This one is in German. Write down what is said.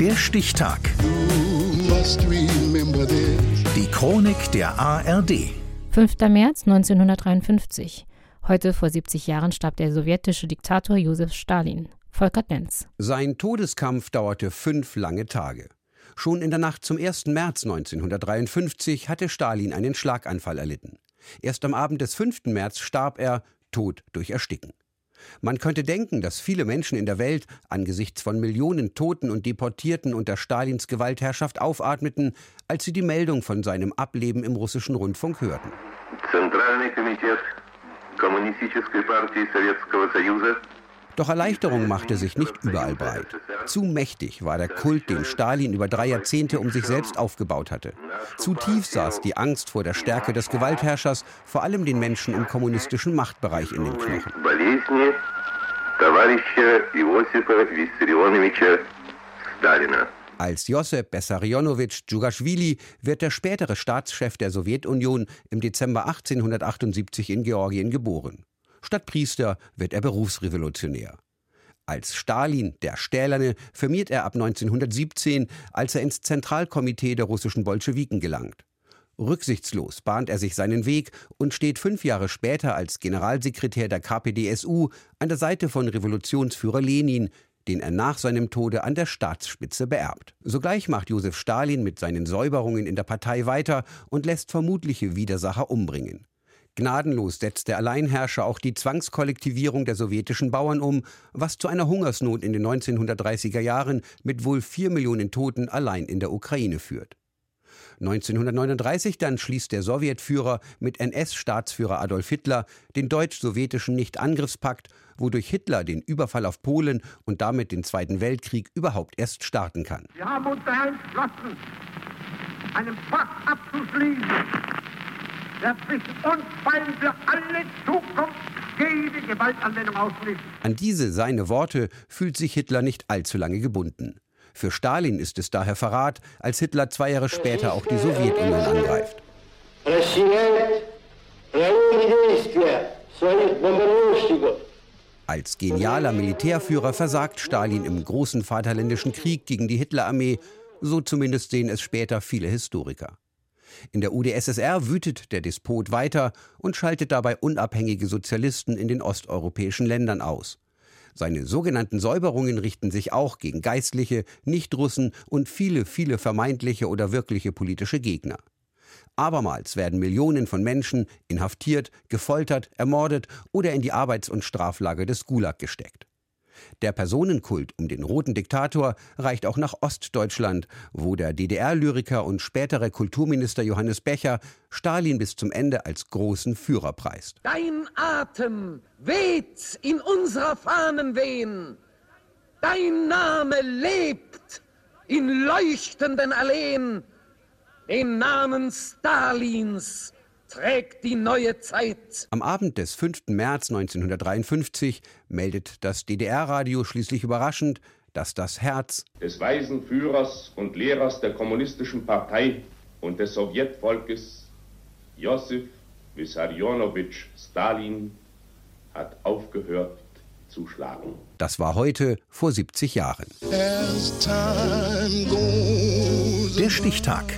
Der Stichtag. Die Chronik der ARD. 5. März 1953. Heute vor 70 Jahren starb der sowjetische Diktator Josef Stalin. Volker Denz. Sein Todeskampf dauerte fünf lange Tage. Schon in der Nacht zum 1. März 1953 hatte Stalin einen Schlaganfall erlitten. Erst am Abend des 5. März starb er, tot durch Ersticken. Man könnte denken, dass viele Menschen in der Welt angesichts von Millionen Toten und Deportierten unter Stalins Gewaltherrschaft aufatmeten, als sie die Meldung von seinem Ableben im russischen Rundfunk hörten. Zentralный комитет Kommunistische Partei Sowjetskого Союза doch Erleichterung machte sich nicht überall breit. Zu mächtig war der Kult, den Stalin über drei Jahrzehnte um sich selbst aufgebaut hatte. Zu tief saß die Angst vor der Stärke des Gewaltherrschers, vor allem den Menschen im kommunistischen Machtbereich in den Knochen. Als Josep Bessarionowitsch Djugaschwili wird der spätere Staatschef der Sowjetunion im Dezember 1878 in Georgien geboren. Statt Priester wird er Berufsrevolutionär. Als Stalin, der Stählerne, firmiert er ab 1917, als er ins Zentralkomitee der russischen Bolschewiken gelangt. Rücksichtslos bahnt er sich seinen Weg und steht fünf Jahre später als Generalsekretär der KPDSU an der Seite von Revolutionsführer Lenin, den er nach seinem Tode an der Staatsspitze beerbt. Sogleich macht Josef Stalin mit seinen Säuberungen in der Partei weiter und lässt vermutliche Widersacher umbringen. Gnadenlos setzt der Alleinherrscher auch die Zwangskollektivierung der sowjetischen Bauern um, was zu einer Hungersnot in den 1930er Jahren mit wohl vier Millionen Toten allein in der Ukraine führt. 1939 dann schließt der Sowjetführer mit NS-Staatsführer Adolf Hitler den deutsch-sowjetischen Nichtangriffspakt, wodurch Hitler den Überfall auf Polen und damit den Zweiten Weltkrieg überhaupt erst starten kann. Wir haben uns daher entschlossen, einen Pakt abzuschließen An diese seine Worte fühlt sich Hitler nicht allzu lange gebunden. Für Stalin ist es daher Verrat, als Hitler zwei Jahre später auch die Sowjetunion angreift. Als genialer Militärführer versagt Stalin im großen Vaterländischen Krieg gegen die Hitlerarmee, so zumindest sehen es später viele Historiker. In der UdSSR wütet der Despot weiter und schaltet dabei unabhängige Sozialisten in den osteuropäischen Ländern aus. Seine sogenannten Säuberungen richten sich auch gegen Geistliche, Nichtrussen und viele, viele vermeintliche oder wirkliche politische Gegner. Abermals werden Millionen von Menschen inhaftiert, gefoltert, ermordet oder in die Arbeits- und Straflager des Gulag gesteckt. Der Personenkult um den roten Diktator reicht auch nach Ostdeutschland, wo der DDR-Lyriker und spätere Kulturminister Johannes Becher Stalin bis zum Ende als großen Führer preist. Dein Atem weht in unserer Fahnen wehen. Dein Name lebt in leuchtenden Alleen. Den Namen Stalins trägt die neue Zeit. Am Abend des 5. März 1953 meldet das DDR-Radio schließlich überraschend, dass das Herz des weisen Führers und Lehrers der kommunistischen Partei und des Sowjetvolkes, Josef Wissarionowitsch Stalin, hat aufgehört zu schlagen. Das war heute vor 70 Jahren. Der Stichtag.